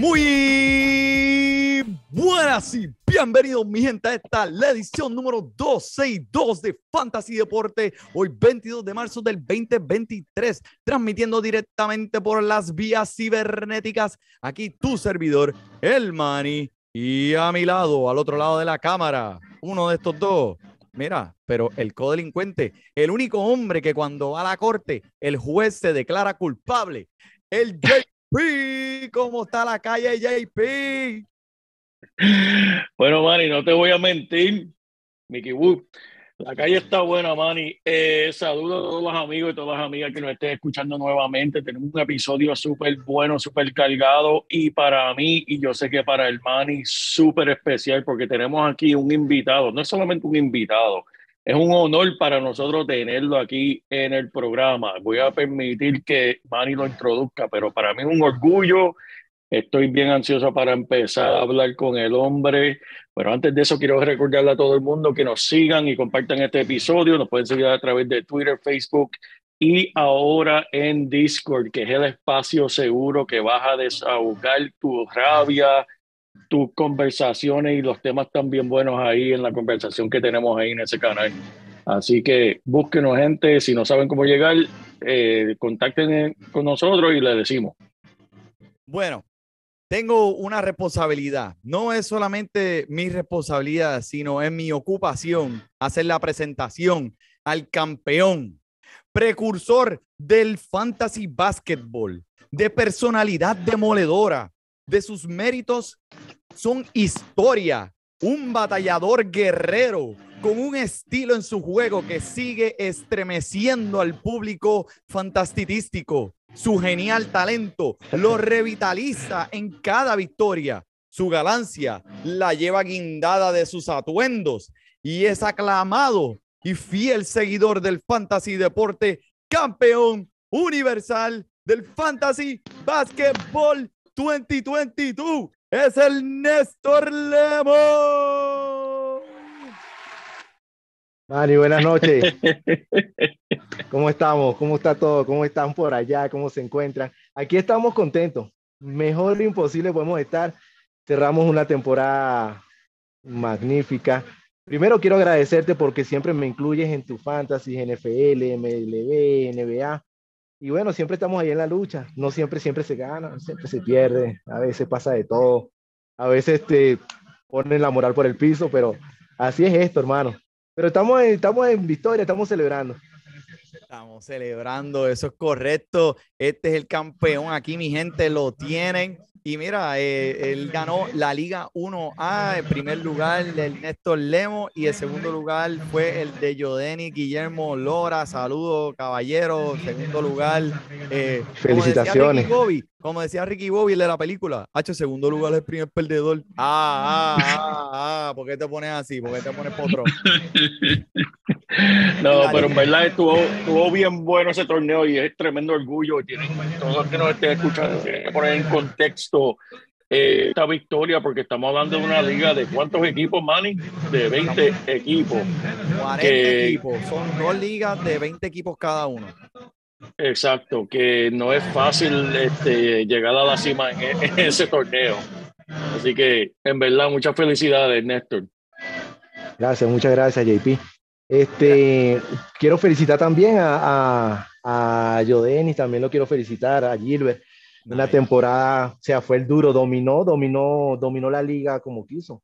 Muy buenas y bienvenidos, mi gente, a esta la edición número 262 de Fantasy Deporte. Hoy, 22 de marzo del 2023, transmitiendo directamente por las vías cibernéticas. Aquí tu servidor, el Mani, y a mi lado, al otro lado de la cámara, uno de estos dos. Mira, pero el codelincuente, el único hombre que cuando va a la corte, el juez se declara culpable, el JP. ¿Cómo está la calle, JP? Bueno, Manny, no te voy a mentir, Mickey Wood. La calle está buena, Manny. Eh, saludo a todos los amigos y todas las amigas que nos estén escuchando nuevamente. Tenemos un episodio súper bueno, súper cargado y para mí, y yo sé que para el Manny, súper especial porque tenemos aquí un invitado. No es solamente un invitado, es un honor para nosotros tenerlo aquí en el programa. Voy a permitir que Manny lo introduzca, pero para mí es un orgullo. Estoy bien ansioso para empezar a hablar con el hombre. Pero antes de eso, quiero recordarle a todo el mundo que nos sigan y compartan este episodio. Nos pueden seguir a través de Twitter, Facebook y ahora en Discord, que es el espacio seguro que vas a desahogar tu rabia, tus conversaciones y los temas también buenos ahí en la conversación que tenemos ahí en ese canal. Así que búsquenos, gente. Si no saben cómo llegar, eh, contacten con nosotros y les decimos. Bueno, tengo una responsabilidad. No es solamente mi responsabilidad, sino es mi ocupación hacer la presentación al campeón, precursor del fantasy basketball, de personalidad demoledora, de sus méritos son historia, un batallador guerrero con un estilo en su juego que sigue estremeciendo al público fantastístico. Su genial talento lo revitaliza en cada victoria. Su galancia la lleva guindada de sus atuendos y es aclamado y fiel seguidor del fantasy deporte, campeón universal del fantasy basketball 2022. Es el Néstor Lemo. Mani, buenas noches. ¿Cómo estamos? ¿Cómo está todo? ¿Cómo están por allá? ¿Cómo se encuentran? Aquí estamos contentos. Mejor imposible podemos estar. Cerramos una temporada magnífica. Primero quiero agradecerte porque siempre me incluyes en tu fantasy, NFL, MLB, NBA. Y bueno, siempre estamos ahí en la lucha. No siempre, siempre se gana, siempre se pierde. A veces pasa de todo. A veces te ponen la moral por el piso, pero así es esto, hermano. Pero estamos en, estamos en victoria, estamos celebrando. Estamos celebrando, eso es correcto. Este es el campeón aquí, mi gente, lo tienen. Y mira, eh, él ganó la Liga 1A, en primer lugar el Néstor Lemo y el segundo lugar fue el de Yodeni Guillermo Lora. Saludos, caballero. Segundo lugar. eh, como decía Felicitaciones. Bobby, como decía Ricky Bobby el de la película, H, segundo lugar es el primer perdedor. Ah, ah, ah, ah, ¿por qué te pones así? ¿Por qué te pones potro? No, pero en verdad estuvo, estuvo bien bueno ese torneo y es tremendo orgullo. Tienen, todos los que nos estén escuchando tienen que poner en contexto eh, esta victoria porque estamos hablando de una liga de cuántos equipos, Manny? De 20 equipos. 40 Que- equipos, son dos ligas de 20 equipos cada uno. Exacto, que no es fácil este, llegar a la cima en, e- en ese torneo. Así que, en verdad, muchas felicidades, Néstor. Gracias, muchas gracias, JP. Este, quiero felicitar también a, a, a Yodenis, también lo quiero felicitar, a Gilbert. Una Nice. temporada, o sea, fue el duro, dominó, dominó, dominó la liga como quiso.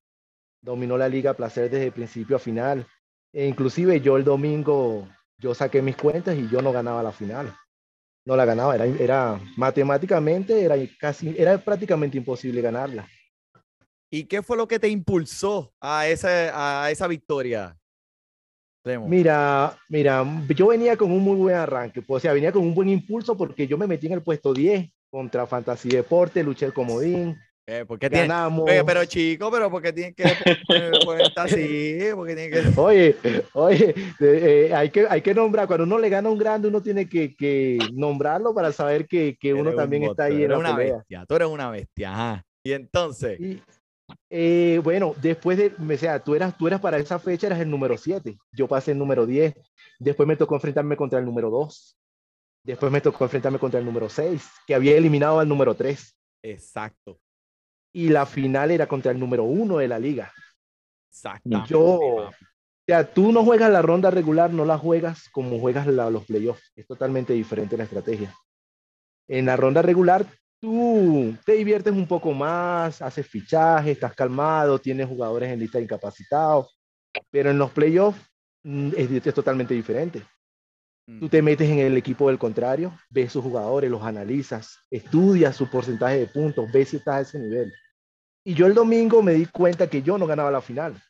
dominó la liga a placer desde principio a final. E inclusive yo el domingo, yo saqué mis cuentas y yo no ganaba la final. No la ganaba, era, era matemáticamente, era casi, era prácticamente imposible ganarla. ¿Y qué fue lo que te impulsó a esa, a esa victoria? Remo? Mira, mira, yo venía con un muy buen arranque, pues, o sea, venía con un buen impulso porque yo me metí en el puesto 10 contra Fantasy Deporte, luché el comodín, Eh, ¿por qué tiene- ganamos. Oye, pero chico, pero ¿por qué tienen que cuenta así? ¿Por qué tienen que... Oye, oye, eh, hay, que, hay que nombrar, cuando uno le gana a un grande, uno tiene que, que nombrarlo para saber que, que uno un también está ahí en la una pelea. bestia, tú eres una bestia, ajá. Y entonces, Y, eh, bueno, después de, o sea, tú eras, tú eras para esa fecha, eras el número 7, yo pasé el número 10, después me tocó enfrentarme contra el número 2, después me tocó enfrentarme contra el número 6, que había eliminado al número 3, exacto, y la final era contra el número 1 de la liga. exactamente. Yo, o sea, tú no juegas la ronda regular, no la juegas como juegas la- los playoffs. Es totalmente diferente la estrategia. En la ronda regular, tú te diviertes un poco más, haces fichajes, estás calmado, tienes jugadores en lista de incapacitados, pero en los playoffs mm, es, es totalmente diferente. Tú te metes en el equipo del contrario, ves sus jugadores, los analizas, estudias su porcentaje de puntos, ves si estás a ese nivel. Y yo el domingo me di cuenta que yo no ganaba la final.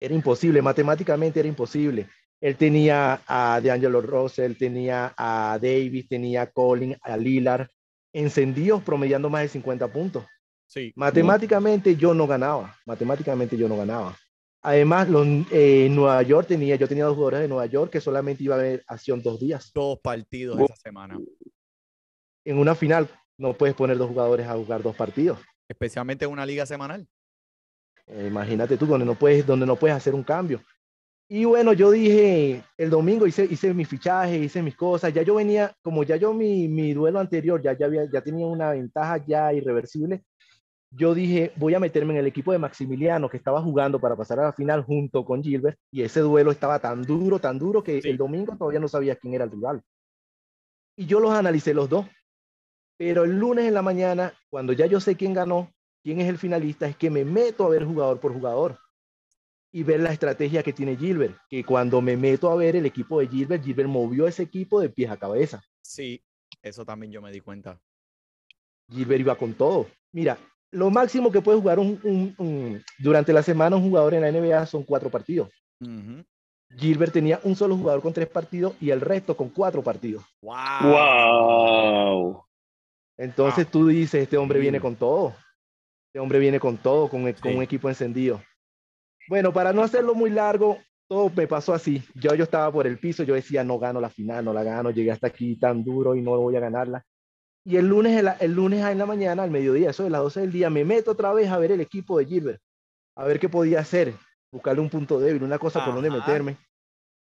Era imposible, matemáticamente era imposible. Él tenía a DeAngelo Russell, tenía a Davis, tenía a Colin, a Lillard, encendidos promediando más de 50 puntos. Sí, Matemáticamente yo no ganaba, matemáticamente yo no ganaba. Además, los, eh, Nueva York tenía, yo tenía dos jugadores de Nueva York que solamente iba a haber acción dos días. dos partidos esa semana, En una final no puedes poner dos jugadores a jugar dos partidos. Especialmente en una liga semanal. Eh, imagínate tú, donde no, puedes, donde no puedes hacer un cambio. Y bueno, yo dije, el domingo hice, hice mi fichaje, hice mis cosas, ya yo venía, como ya yo mi, mi duelo anterior, ya, ya, había, ya tenía una ventaja ya irreversible, yo dije, voy a meterme en el equipo de Maximiliano que estaba jugando para pasar a la final junto con Gilbert, y ese duelo estaba tan duro, tan duro, que Sí. el domingo todavía no sabía quién era el rival. Y yo los analicé los dos. Pero el lunes en la mañana, cuando ya yo sé quién ganó, quién es el finalista, es que me meto a ver jugador por jugador y ver la estrategia que tiene Gilbert, que cuando me meto a ver el equipo de Gilbert, Gilbert movió ese equipo de pies a cabeza. Sí, eso también yo me di cuenta. Gilbert iba con todo. Mira, lo máximo que puede jugar un, un- un- durante la semana un jugador en la NBA son cuatro partidos. Gilbert tenía un solo jugador con tres partidos y el resto con cuatro partidos. Wow. Wow. Entonces tú dices, este hombre viene Increíble. con todo. Este hombre viene con todo, con, con Sí. un equipo encendido. Bueno, para no hacerlo muy largo, todo me pasó así. Yo, yo estaba por el piso, yo decía, no gano la final, no la gano, llegué hasta aquí tan duro y no voy a ganarla. Y el lunes, el lunes en la mañana, al mediodía, eso de las 12 del día, me meto otra vez a ver el equipo de Gilbert, a ver qué podía hacer, buscarle un punto débil, una cosa por donde meterme.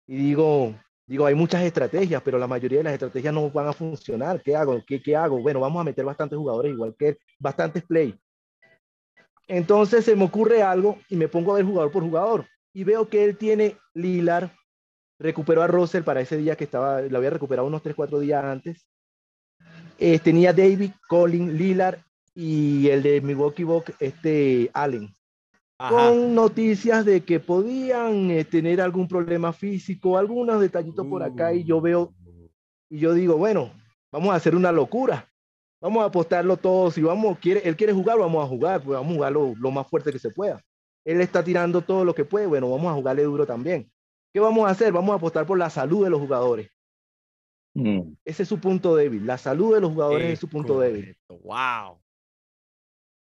Y digo, digo, hay muchas estrategias, pero la mayoría de las estrategias no van a funcionar. ¿Qué hago? ¿Qué, hago? Bueno, vamos a meter bastantes jugadores igual que bastantes play. Entonces se me ocurre algo y me pongo a ver jugador por jugador y veo que él tiene Lilar, recuperó a Russell para ese día que estaba, lo había recuperado unos 3, 4 días antes. Eh, tenía David, Colin, Lilar y el de Milwaukee Bucks, este Allen Ajá. con noticias de que podían eh, tener algún problema físico, algunos detallitos por acá y yo veo y yo digo, bueno, vamos a hacer una locura. Vamos a apostarlo todo. Si vamos, quiere, él quiere jugar, vamos a jugar, pues vamos a jugar lo, lo más fuerte que se pueda. Él está tirando todo lo que puede, bueno, vamos a jugarle duro también. ¿Qué vamos a hacer? Vamos a apostar por la salud de los jugadores. Mm. Ese es su punto débil. La salud de los jugadores es su punto débil. Wow.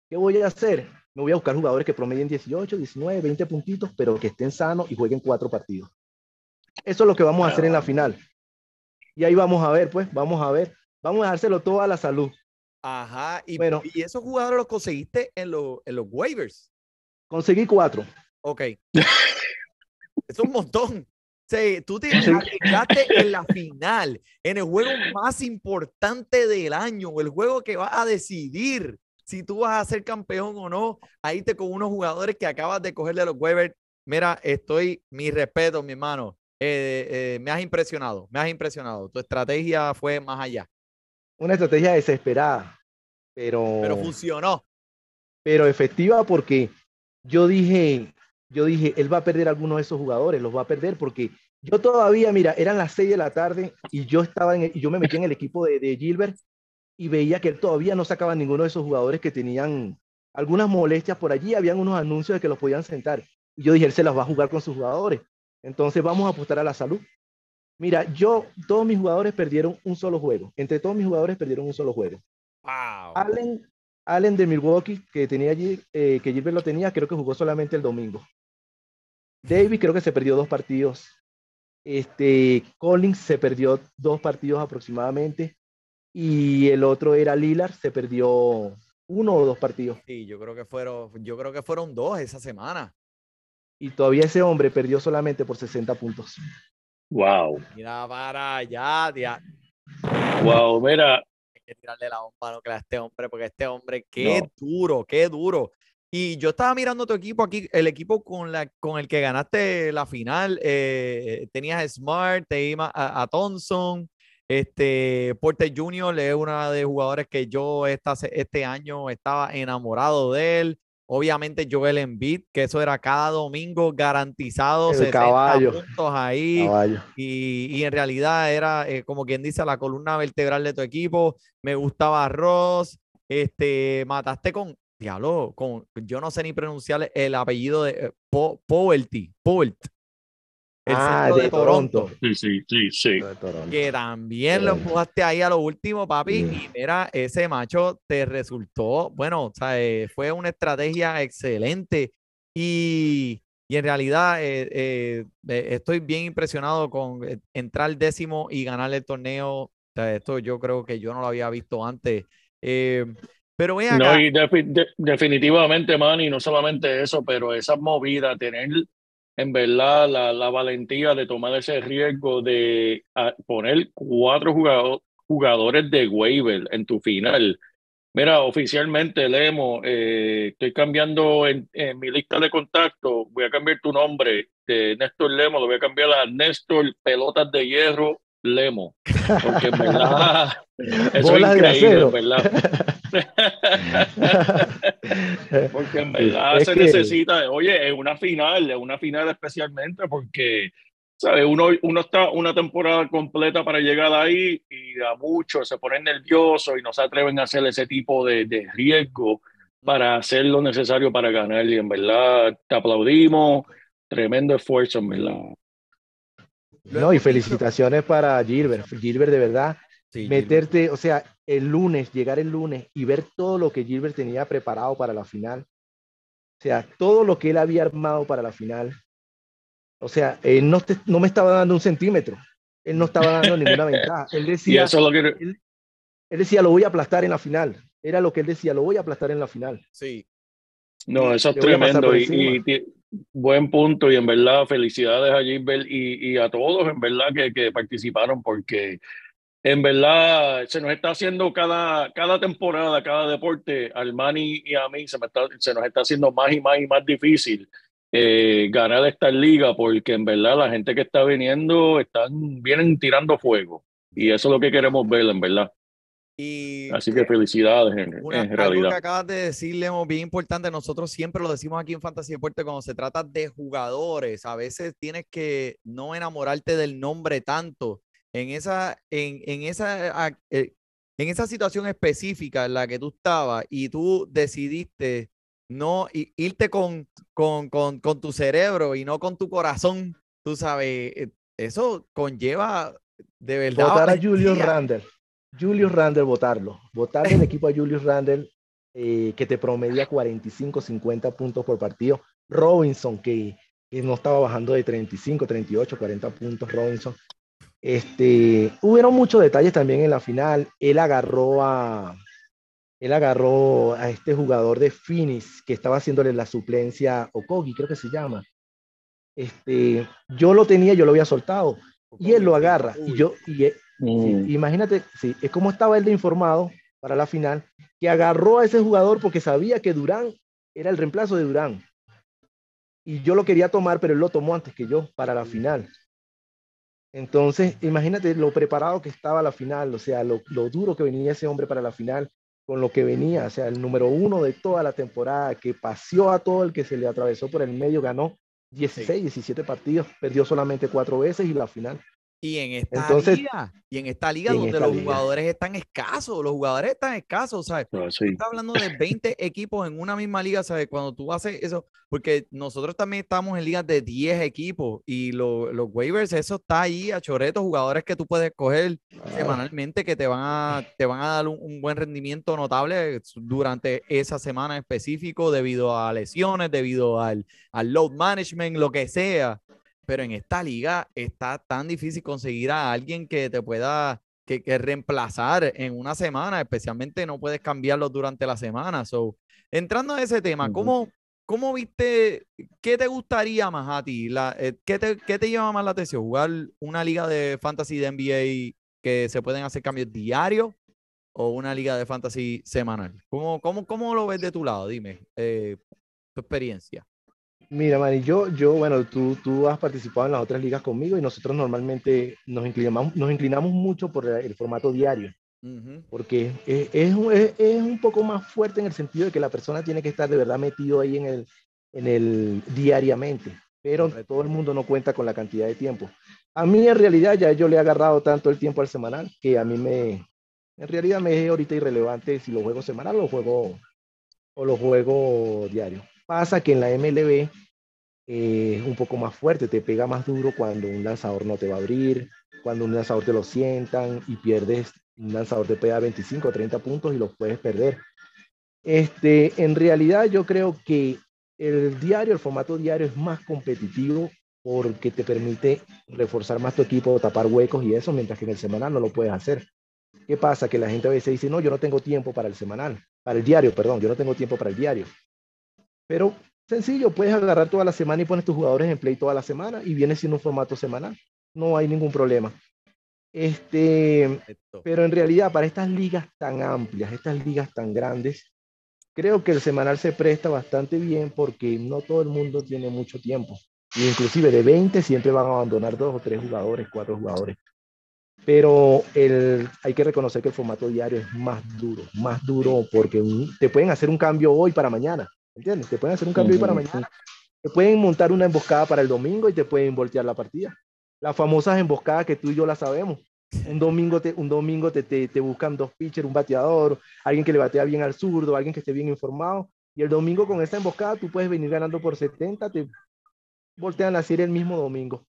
¿Qué voy a hacer? Me voy a buscar jugadores que promedien 18, 19, 20 puntitos, pero que estén sanos y jueguen cuatro partidos. Eso es lo que vamos a hacer en la final. Y ahí vamos a ver, pues, vamos a ver. Vamos a dejárselo todo a la salud. Ajá. Y, Bueno. y esos jugadores los conseguiste en, los en los waivers. Conseguí cuatro. Ok. es un montón. Sí, tú te arriesgaste en la final, en el juego más importante del año, el juego que va a decidir si tú vas a ser campeón o no. Ahí te con unos jugadores que acabas de coger de los waivers. Mira, estoy, mi respeto, mi hermano. Eh, eh, me has impresionado, me has impresionado. Tu estrategia fue más allá, Una estrategia desesperada, pero, pero funcionó. pero efectiva porque yo dije, yo dije, él va a perder algunos de esos jugadores, los va a perder porque yo todavía, mira, eran las 6 de la tarde y yo estaba en, el- y yo me metí en el equipo de, de Gilbert y veía que él todavía no sacaba ninguno de esos jugadores que tenían algunas molestias por allí, habían unos anuncios de que los podían sentar. Y yo dije, él se las va a jugar con sus jugadores. Entonces vamos a apostar a la salud. Mira, yo, todos mis jugadores perdieron un solo juego. Entre todos mis jugadores perdieron un solo juego. Wow. Allen, Allen de Milwaukee, que tenía allí, eh, que Gilbert lo tenía, creo que jugó solamente el domingo. Davis creo que se perdió dos partidos. Este, Collins se perdió dos partidos aproximadamente. Y el otro era Lillard, se perdió uno o dos partidos. Sí, yo creo que fueron, yo creo que fueron dos esa semana. Y todavía ese hombre perdió solamente por 60 puntos. Wow. Mira para allá, tía. Wow, mira, Hay que tirarle la bomba nuclear a este hombre, porque este hombre, qué No. duro, qué duro. Y yo estaba mirando tu equipo aquí, el equipo con, la, con el que ganaste la final. eh, tenías a Smart, te iba a, a Thompson, este, Porter Jr. es uno de los jugadores que yo esta, este año estaba enamorado de él. Obviamente Joel Embiid, que eso era cada domingo garantizado, El 60 caballo. puntos ahí. Caballo. Y, y en realidad era, eh, como quien dice, la columna vertebral de tu equipo. Me gustaba Ross. Este, mataste con, diablo, con, yo no sé ni pronunciar el apellido de eh, Po- Poverty, Povert, el Ah, centro de Toronto. sí, sí, sí, sí. De Toronto. que también lo Sí. empujaste ahí a lo último, papi. Sí. Y mira, ese macho te resultó, bueno, o sea, eh, fue una estrategia excelente. Y, y en realidad eh, eh, eh, estoy bien impresionado con eh, entrar décimo y ganar el torneo. O sea, esto yo creo que yo no lo había visto antes. Eh, pero acá. No, y defi- de- definitivamente, Manny, no solamente eso, pero esa movida, tener en verdad la, la valentía de tomar ese riesgo de ah, poner cuatro jugado- jugadores de waiver en tu final. Mira, oficialmente, Lemo, eh, estoy cambiando en, en mi lista de contactos, voy a cambiar tu nombre de Néstor Lemo, lo voy a cambiar a Néstor Pelotas de Hierro Lemo, porque en verdad eso Bolas es de increíble, acero. en verdad. Porque en verdad es se que- necesita, oye, es una final, es una final especialmente porque, ¿sabes? Uno, uno está una temporada completa para llegar ahí y a muchos se ponen nerviosos y no se atreven a hacer ese tipo de, de riesgo para hacer lo necesario para ganar. Y en verdad te aplaudimos, tremendo esfuerzo, en verdad. No, y felicitaciones para Gilbert. Gilbert, de verdad, Sí, meterte, o sea, el lunes, llegar el lunes y ver todo lo que Gilbert tenía preparado para la final. O sea, todo lo que él había armado para la final. O sea, él no, te- no me estaba dando un centímetro. Él no estaba dando ninguna ventaja. Él Y decía, eso es lo que... él decía, lo voy a aplastar en la final. Era lo que él decía, lo voy a aplastar en la final. sí. No, eso es tremendo y, buen punto y en verdad felicidades a Gilbert y, y a todos en verdad que, que participaron porque en verdad se nos está haciendo cada, cada temporada, cada deporte, al Manny y a mí se, me está, se nos está haciendo más y más y más difícil eh, ganar esta liga porque en verdad la gente que está viniendo están, vienen tirando fuego y eso es lo que queremos ver en verdad. Y Así que felicidades en, Una- en algo realidad. que acabas de decir, Lemo, bien importante, nosotros siempre lo decimos aquí en Fantasy Deporte cuando se trata de jugadores, a veces tienes que no enamorarte del nombre tanto. En esa, en, en esa, eh, en esa situación específica en la que tú estabas y tú decidiste no irte con, con, con, con tu cerebro y no con tu corazón, tú sabes, eh, eso conlleva de verdad. Votar a Julius. Randle. Julius Randle, votarlo. Votar del equipo a Julius Randle, eh, que te promedia 45, 50 puntos por partido. Robinson, que, que no estaba bajando de 35, 38, 40 puntos. Robinson. Este, hubieron muchos detalles también en la final. Él agarró a, él agarró a este jugador de Phoenix que estaba haciéndole la suplencia Okogi, creo que se llama. Este, yo lo tenía, yo lo había soltado y él lo agarra y yo y, e- Sí, Mm. imagínate, sí, es como estaba él de informado para la final, que agarró a ese jugador porque sabía que Durán era el reemplazo de Durán. Y yo lo quería tomar, pero él lo tomó antes que yo para la final. Entonces, imagínate lo preparado que estaba la final, o sea, lo, lo duro que venía ese hombre para la final. con lo que venía, o sea, el número uno de toda la temporada, que paseó a todo el que se le atravesó por el medio, ganó 16, 17 partidos, perdió solamente cuatro veces y la final. Y en esta Entonces- liga, y en esta liga en donde esta los liga. jugadores están escasos, los jugadores están escasos, ¿sabes? No, sí. estás hablando de 20 equipos en una misma liga, ¿sabes? Cuando tú haces eso, porque nosotros también estamos en ligas de 10 equipos y lo- los waivers, eso está ahí a choretos, jugadores que tú puedes coger semanalmente que te van a, te van a dar un, un buen rendimiento notable durante esa semana específico debido a lesiones, debido al, al load management, lo que sea. Pero en esta liga está tan difícil conseguir a alguien que te pueda que, que reemplazar en una semana, especialmente no puedes cambiarlos durante la semana. So, entrando a ese tema. ¿cómo, ¿cómo viste, qué te gustaría más a ti? La, eh, ¿qué, te, ¿Qué te llama más la atención? ¿Jugar una liga de fantasy de NBA que se pueden hacer cambios diarios o una liga de fantasy semanal? ¿Cómo, cómo, cómo lo ves de tu lado? Dime, eh, tu experiencia. Mira, Manny, yo, yo, bueno, tú, tú has participado en las otras ligas conmigo y nosotros normalmente nos inclinamos, nos inclinamos mucho por el formato diario, porque es, es un- es- es un poco más fuerte en el sentido de que la persona tiene que estar de verdad metido ahí en el, en el diariamente, pero todo el mundo no cuenta con la cantidad de tiempo. A mí en realidad ya yo le he agarrado tanto el tiempo al semanal que a mí me, en realidad me es ahorita irrelevante si lo juego semanal o lo juego, o lo juego diario. Pasa que en la MLB eh, es un poco más fuerte, te pega más duro cuando un lanzador no te va a abrir, cuando un lanzador te lo sientan y pierdes, un lanzador te pega 25 o 30 puntos y los puedes perder. Este, en realidad yo creo que el diario, el formato diario es más competitivo porque te permite reforzar más tu equipo, tapar huecos y eso, mientras que en el semanal no lo puedes hacer. ¿Qué pasa? Que la gente a veces dice, no, yo no tengo tiempo para el semanal, para el diario, perdón, yo no tengo tiempo para el diario. Pero sencillo, puedes agarrar toda la semana y pones tus jugadores en play toda la semana y viene siendo un formato semanal. No hay ningún problema. Este, perfecto. pero en realidad para estas ligas tan amplias, estas ligas tan grandes, creo que el semanal se presta bastante bien porque no todo el mundo tiene mucho tiempo. Y inclusive de 20 siempre van a abandonar dos o tres jugadores, cuatro jugadores. Pero el, hay que reconocer que el formato diario es más duro, más duro porque te pueden hacer un cambio hoy para mañana, ¿entiendes? Te pueden hacer un cambio hoy para Ujú, mañana. Te pueden montar una emboscada para el domingo y te pueden voltear la partida. Las famosas emboscadas que tú y yo las sabemos. Un domingo te, un domingo te, te, te buscan dos pitchers, un bateador, alguien que le batea bien al zurdo, alguien que esté bien informado. Y el domingo con esa emboscada tú puedes venir ganando por 70, te voltean la serie el mismo domingo.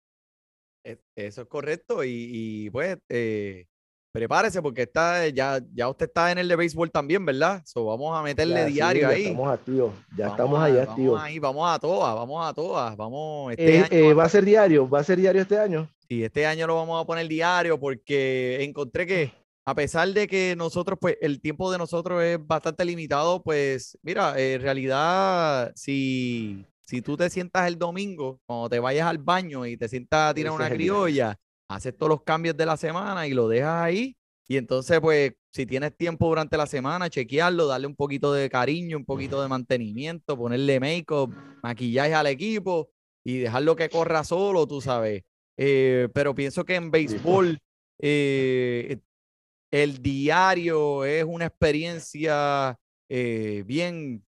E- Eso es correcto y, y, pues eh, prepárese porque está, ya, ya usted está en el de béisbol también, ¿verdad? So, vamos a meterle Ya, sí, diario ya ahí. Estamos activos, ya Vamos estamos a- ahí vamos activos. ahí, vamos a todas, vamos a todas, vamos. Este Eh, año eh, va a ser diario, va a ser diario este año. Sí, este año lo vamos a poner diario porque encontré que a pesar de que nosotros, pues el tiempo de nosotros es bastante limitado, pues mira, en realidad, si, si tú te sientas el domingo, cuando te vayas al baño y te sientas a tirar una criolla, haces todos los cambios de la semana y lo dejas ahí. Y entonces, pues, si tienes tiempo durante la semana, chequearlo, darle un poquito de cariño, un poquito de mantenimiento, ponerle make-up, maquillaje al equipo y dejarlo que corra solo, tú sabes. Eh, pero pienso que en béisbol eh, el diario es una experiencia eh, bien,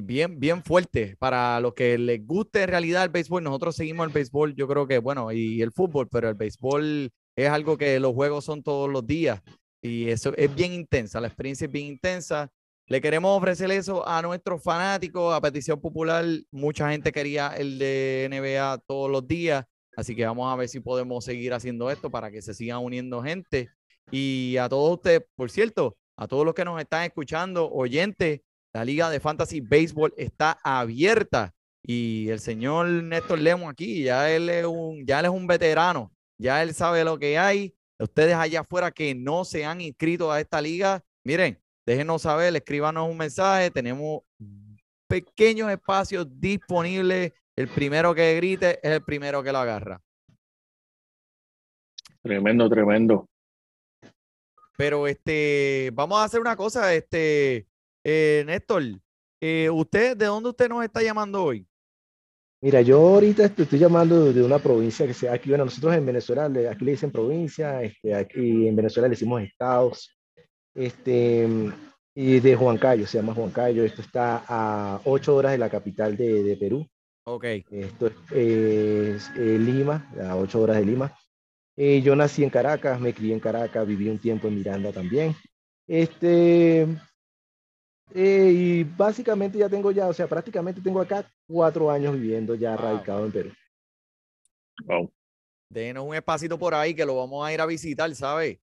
bien, bien fuerte para los que les guste en realidad el béisbol. Nosotros seguimos el béisbol, yo creo que, bueno, y el fútbol, pero el béisbol es algo que los juegos son todos los días y eso es bien intensa, la experiencia es bien intensa. Le queremos ofrecer eso a nuestros fanáticos, a petición popular. Mucha gente quería el de NBA todos los días. Así que vamos a ver si podemos seguir haciendo esto para que se sigan uniendo gente. Y a todos ustedes, por cierto, a todos los que nos están escuchando, oyentes, la Liga de Fantasy Baseball está abierta. Y el señor Néstor Lemo aquí, ya él es un, ya él es un veterano, ya él sabe lo que hay. Ustedes allá afuera que no se han inscrito a esta liga, miren, déjenos saber, escríbanos un mensaje. Tenemos pequeños espacios disponibles. El primero que grite es el primero que lo agarra. Tremendo, tremendo. Pero este, vamos a hacer una cosa, este, eh, Néstor, eh, ¿usted de dónde usted nos está llamando hoy? Mira, yo ahorita te estoy llamando de una provincia que sea aquí, bueno, nosotros en Venezuela, aquí le dicen provincia, este, aquí en Venezuela le decimos estados. Este, y de Huancayo, se llama Huancayo. Esto está a ocho horas de la capital de, de Perú. Ok. Esto es, es, eh, Lima, a ocho horas de Lima. Eh, yo nací en Caracas, me crié en Caracas, viví un tiempo en Miranda también. Este, eh, y básicamente ya tengo ya, o sea, prácticamente tengo acá cuatro años viviendo ya Wow. radicado en Perú. Wow. Denos un espacito por ahí que lo vamos a ir a visitar, ¿sabes?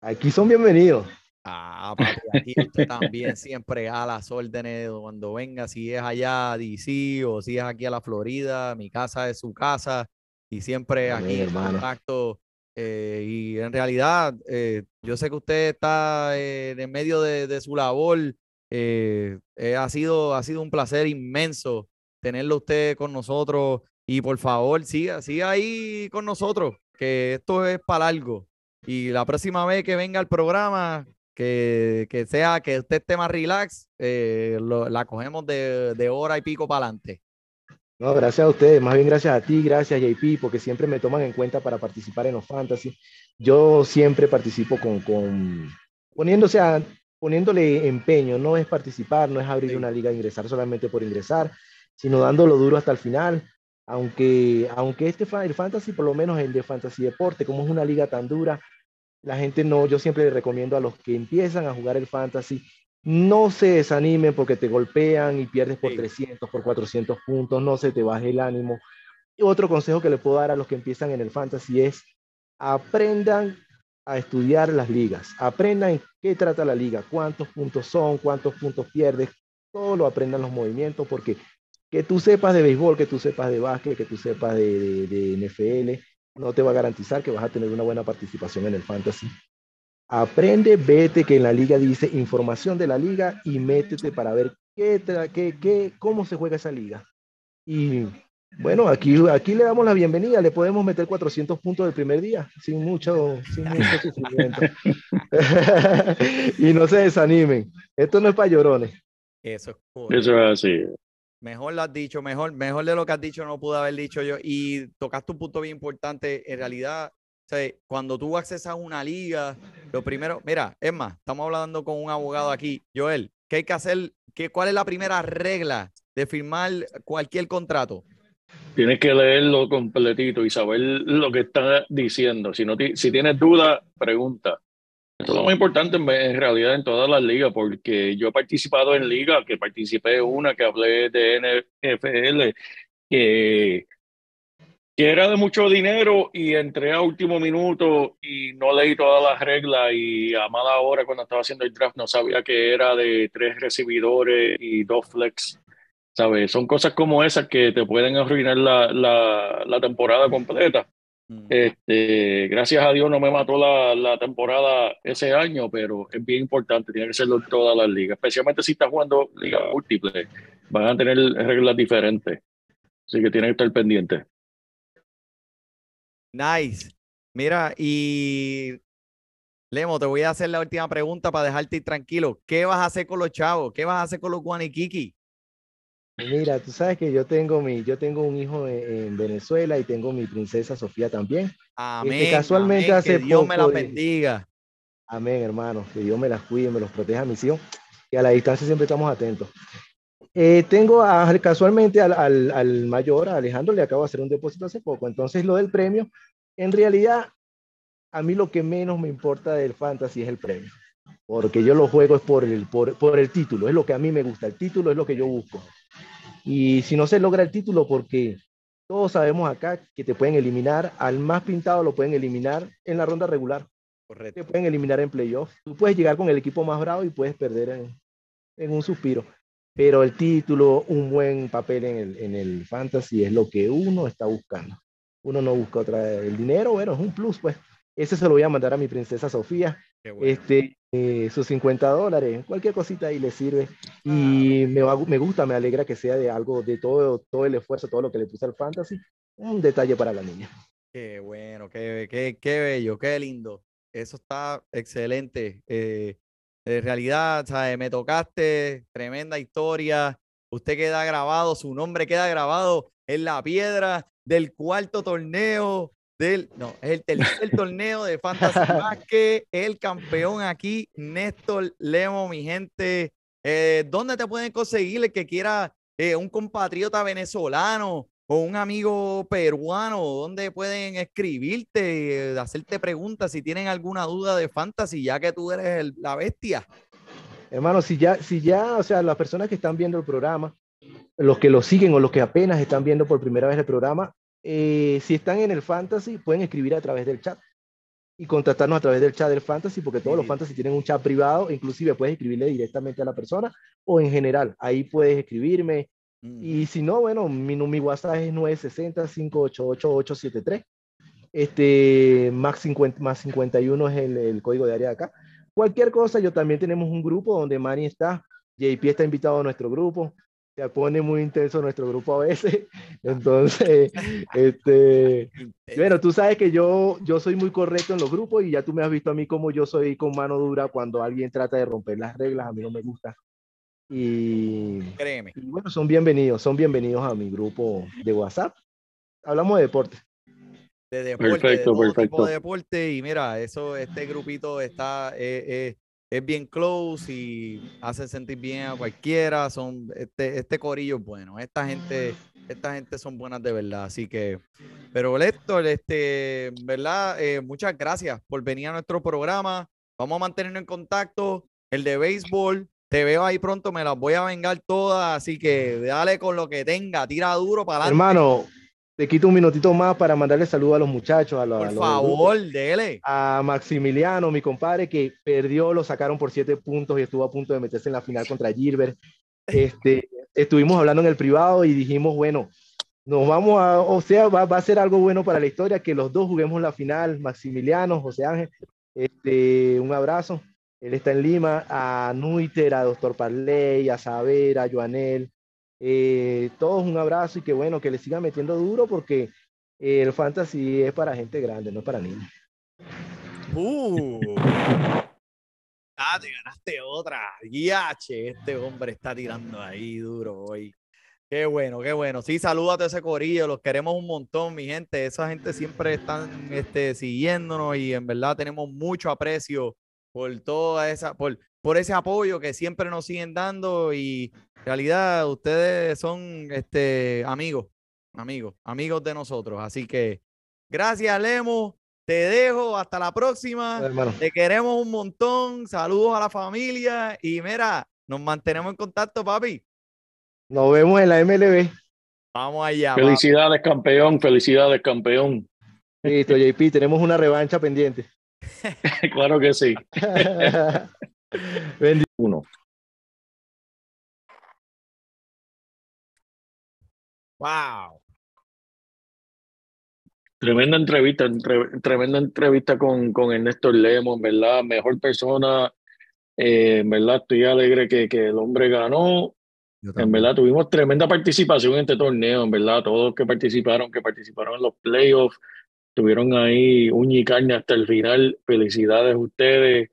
Aquí son bienvenidos. Ah, papi, aquí usted también siempre a las órdenes de cuando venga, si es allá a DC o si es aquí a la Florida, mi casa es su casa y siempre Amén, aquí en hermano. contacto. Eh, y en realidad, eh, yo sé que usted está eh, en medio de, su labor. eh, eh, ha sido, ha sido un placer inmenso tenerlo usted con nosotros y por favor, siga, siga ahí con nosotros, que esto es para algo. Y la próxima vez que venga al programa, que, que sea que usted esté más relax, eh, lo- la cogemos de, de hora y pico para adelante. No, gracias a ustedes, más bien gracias a ti, gracias JP, porque siempre me toman en cuenta para participar en los fantasy. Yo siempre participo con, con poniéndose a, poniéndole empeño, no es participar, no es abrir Sí. una liga, ingresar solamente por ingresar, sino dándolo duro hasta el final. Aunque, aunque este el fantasy, por lo menos el de fantasy deporte, como es una liga tan dura, la gente no, yo siempre le recomiendo a los que empiezan a jugar el fantasy, no se desanimen porque te golpean y pierdes por Sí. 300, por 400 puntos, no se te baje el ánimo. Y otro consejo que le puedo dar a los que empiezan en el fantasy es aprendan a estudiar las ligas, aprendan en qué trata la liga, cuántos puntos son, cuántos puntos pierdes, todo lo aprendan los movimientos, porque que tú sepas de béisbol, que tú sepas de básquet, que tú sepas de, de- de NFL, no te va a garantizar que vas a tener una buena participación en el fantasy. Aprende, vete que en la liga dice información de la liga y métete para ver qué, qué, qué, cómo se juega esa liga. Y bueno, aquí, aquí le damos la bienvenida, le podemos meter 400 puntos del primer día, sin mucho, sin mucho sufrimiento. y no se desanimen, esto no es para llorones. Eso es Eso es así. Mejor lo has dicho, mejor, mejor de lo que has dicho no pude haber dicho yo. Y tocaste un punto bien importante. En realidad, sea, cuando tú accesas a una liga, lo primero, mira, es más, estamos hablando con un abogado aquí, Joel, ¿qué hay que hacer? ¿Qué, ¿Cuál es la primera regla de firmar cualquier contrato? Tienes que leerlo completito y saber lo que está diciendo. Si, no si tienes duda, pregunta. Eso es lo más importante en realidad en todas las ligas, porque yo he participado en ligas, que participé en una que hablé de NFL, que, que era de mucho dinero y entré a último minuto y no leí todas las reglas y a mala hora cuando estaba haciendo el draft no sabía que era de tres recibidores y dos flex. ¿Sabes? Son cosas como esas que te pueden arruinar la, la, la temporada completa. Mm. Este, gracias a Dios no me mató la, la temporada ese año, pero es bien importante, tiene que serlo en todas las ligas, especialmente si estás jugando ligas múltiples, van a tener reglas diferentes, así que tienen que estar pendientes. Nice. Mira, y Lemo, te voy a hacer la última pregunta para dejarte ir tranquilo. ¿Qué vas a hacer con los chavos? ¿Qué vas a hacer con los guaniquiqui? Mira, tú sabes que yo tengo mi, yo tengo un hijo en, en Venezuela y tengo mi princesa Sofía también. Amén. casualmente amén, hace que Dios me la de- bendiga. Amén, hermano. Que Dios me las cuide, me los proteja a mis hijos. Y a la distancia siempre estamos atentos. Eh, tengo a- casualmente al, al, al mayor, a Alejandro, le acabo de hacer un depósito hace poco. Entonces, lo del premio, en realidad, a mí lo que menos me importa del fantasy es el premio. Porque yo lo juego es por el, por, por el título, es lo que a mí me gusta. El título es lo que yo busco. Y si no se logra el título, porque todos sabemos acá que te pueden eliminar, al más pintado lo pueden eliminar en la ronda regular Correcto. te pueden eliminar en playoff. Tú puedes llegar con el equipo más bravo y puedes perder en, en un suspiro. Pero el título, un buen papel en el, en el fantasy es lo que uno está buscando. Uno no busca otra. El dinero, bueno, es un plus, pues. Ese se lo voy a mandar a mi princesa Sofía. Bueno. Este, eh, sus 50 dólares, cualquier cosita ahí le sirve. Y me, va- me gusta, me alegra que sea de algo, de todo, todo el esfuerzo, todo lo que le puse al fantasy. Un detalle para la niña. Qué bueno, qué, qué, qué bello, qué lindo. Eso está excelente. Eh, en realidad, ¿sabes? me tocaste, tremenda historia. Usted queda grabado, su nombre queda grabado en la piedra del cuarto torneo del, no, es el tercer torneo de Fantasy Basket, el campeón aquí, Néstor Lemo, mi gente. Eh, ¿Dónde te pueden conseguir el que quiera eh, un compatriota venezolano o un amigo peruano? ¿Dónde pueden escribirte, eh, hacerte preguntas si tienen alguna duda de Fantasy, ya que tú eres el- la bestia? Hermano, si ya, si ya, o sea, las personas que están viendo el programa, los que lo siguen o los que apenas están viendo por primera vez el programa, eh, si están en el fantasy, pueden escribir a través del chat y contactarnos a través del chat del fantasy, porque todos los Sí. fantasy tienen un chat privado, inclusive puedes escribirle directamente a la persona o en general, ahí puedes escribirme. Mm. Y si no, bueno, mi, mi WhatsApp es 960-588-873. Este, más, 50, más 51 es el, el código de área de acá. Cualquier cosa, yo también tenemos un grupo donde Manny está, JP está invitado a nuestro grupo, se pone muy intenso nuestro grupo a veces, entonces, este, bueno, tú sabes que yo, yo soy muy correcto en los grupos y ya tú me has visto a mí como yo soy con mano dura cuando alguien trata de romper las reglas, a mí no me gusta. Y, Créeme. y bueno, son bienvenidos, son bienvenidos a mi grupo de WhatsApp. Hablamos de deporte. de deporte, Perfecto, de todo tipo perfecto. de deporte. Y mira, eso, este grupito está, eh, eh, es bien close y hace sentir bien a cualquiera. Son, este, este corillo es bueno. Esta gente, esta gente son buenas de verdad. Así que, pero Héctor, este, verdad, eh, muchas gracias por venir a nuestro programa. Vamos a mantenernos en contacto. El de béisbol, te veo ahí pronto, me las voy a vengar todas. Así que dale con lo que tenga, tira duro para adelante. Hermano, te quito un minutito más para mandarle saludos a los muchachos, a los, a Por los favor, dele. a Maximiliano, mi compadre, que perdió, lo sacaron por siete puntos y estuvo a punto de meterse en la final contra Gilbert. Este, estuvimos hablando en el privado y dijimos, bueno, nos vamos a, o sea, va, va a ser algo bueno para la historia que los dos juguemos la final, Maximiliano, José Ángel, este, un abrazo. Él está en Lima, a Nuiter, a Doctor Parley, a Saber, a Joanel, eh, todos un abrazo y que bueno, que le sigan metiendo duro porque eh, el fantasy es para gente grande, no para niños. Uh. Ah, te ganaste otra. Guiache, este hombre está tirando ahí duro hoy. Qué bueno, qué bueno. Sí, saluda a ese corillo, los queremos un montón, mi gente. Esa gente siempre están este, siguiéndonos y en verdad tenemos mucho aprecio por toda esa, por, por ese apoyo que siempre nos siguen dando y en realidad ustedes son este, amigos, amigos, amigos de nosotros. Así que gracias, Lemo. Te dejo, hasta la próxima. Te queremos un montón. Saludos a la familia. Y mira, nos mantenemos en contacto, papi. Nos vemos en la MLB. Vamos allá. papi. Felicidades, campeón. Felicidades, campeón. Listo, JP, tenemos una revancha pendiente. claro que sí. Uno. Wow. Tremenda entrevista, entre- tremenda entrevista con, con Ernesto Lemos, en verdad, mejor persona. eh, en verdad, estoy alegre que, que el hombre ganó. En verdad, tuvimos tremenda participación en este torneo, en verdad, todos los que participaron, que participaron en los playoffs, tuvieron ahí uña y carne hasta el final. Felicidades a ustedes.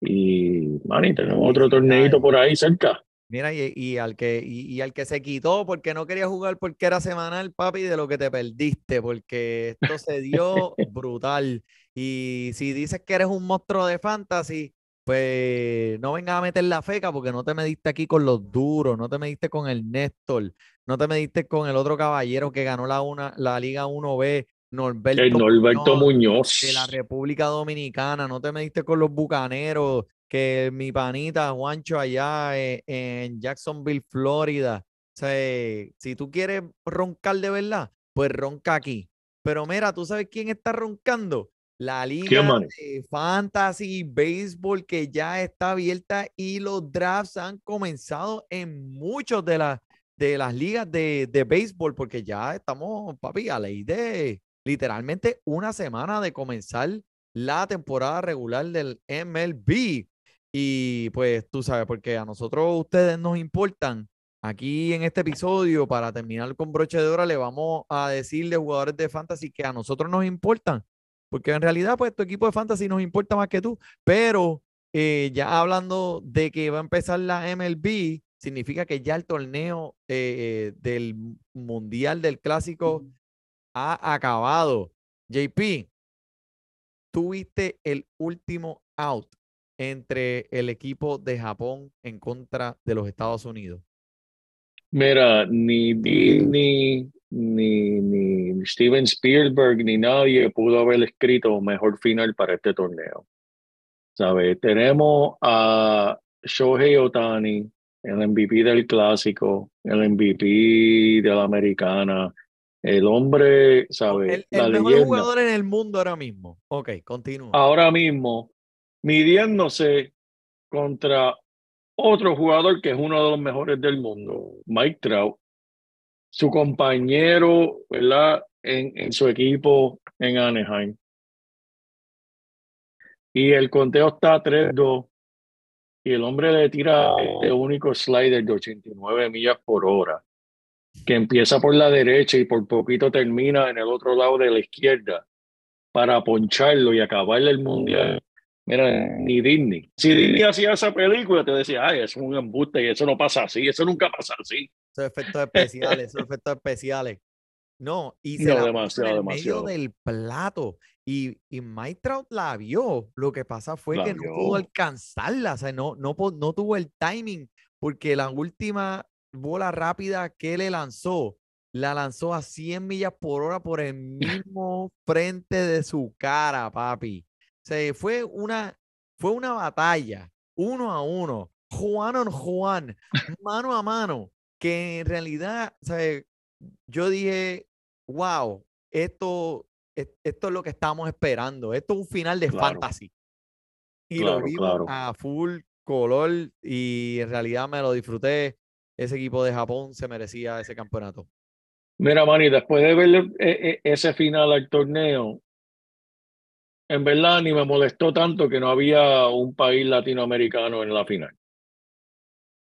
Y, Manny, tenemos otro torneito por ahí cerca. Mira, y, y al que, y, y al que se quitó porque no quería jugar porque era semanal, papi, de lo que te perdiste, porque esto se dio brutal. Y si dices que eres un monstruo de fantasy, pues no vengas a meter la feca porque no te mediste aquí con los duros, no te mediste con el Néstor, no te mediste con el otro caballero que ganó la, una, la Liga 1B, Norberto, El Norberto Muñoz, Muñoz. de la República Dominicana, no te mediste con los bucaneros, que mi panita Juancho allá eh, en Jacksonville, Florida. O sea, si tú quieres roncar de verdad, pues ronca aquí. Pero mira, ¿tú sabes quién está roncando? La liga de fantasy béisbol que ya está abierta y los drafts han comenzado en muchos de las de las ligas de, de béisbol, porque ya estamos, papi, a ley de literalmente una semana de comenzar la temporada regular del MLB. Y pues tú sabes, porque a nosotros ustedes nos importan. Aquí en este episodio, para terminar con broche de oro, le vamos a decirle jugadores de fantasy que a nosotros nos importan. Porque en realidad, pues tu equipo de fantasy nos importa más que tú. Pero eh, ya hablando de que va a empezar la MLB, significa que ya el torneo eh, del Mundial del Clásico ha acabado. JP, tuviste el último out entre el equipo de Japón en contra de los Estados Unidos. Mira, ni Disney, ni, ni Steven Spielberg, ni nadie pudo haber escrito mejor final para este torneo. ¿Sabes? Tenemos a Shohei Otani, el MVP del clásico, el MVP de la americana, el hombre, ¿sabes? El, la el mejor leyenda. jugador en el mundo ahora mismo. Ok, continúa. Ahora mismo, midiéndose contra otro jugador que es uno de los mejores del mundo, Mike Trout, su compañero, ¿verdad? En, en su equipo en Anaheim. Y el conteo está 3-2. Y el hombre le tira este único slider de 89 millas por hora, que empieza por la derecha y por poquito termina en el otro lado de la izquierda para poncharlo y acabarle el mundial. Mira, ni Disney. Si Disney hacía esa película, te decía, ay, es un embuste y eso no pasa así, eso nunca pasa así. Esos efectos especiales, esos efectos especiales. No, y se No, la demasiado, en el demasiado. medio del plato. Y, y Mike Trout la vio. Lo que pasa fue La que no vio. pudo alcanzarla. O sea, no, no, no tuvo el timing. Porque la última bola rápida que le lanzó, la lanzó a 100 millas por hora por el mismo frente de su cara, papi. O sea, fue una, fue una batalla, uno a uno, Juan on Juan, mano a mano, que en realidad, ¿sabes? yo dije, wow, esto, es- esto es lo que estamos esperando. Esto es un final de Claro. fantasy. Y Claro, lo vimos claro. a full color y en realidad me lo disfruté. Ese equipo de Japón se merecía ese campeonato. Mira, Manny, después de ver e- e- ese final al torneo, en verdad ni me molestó tanto que no había un país latinoamericano en la final.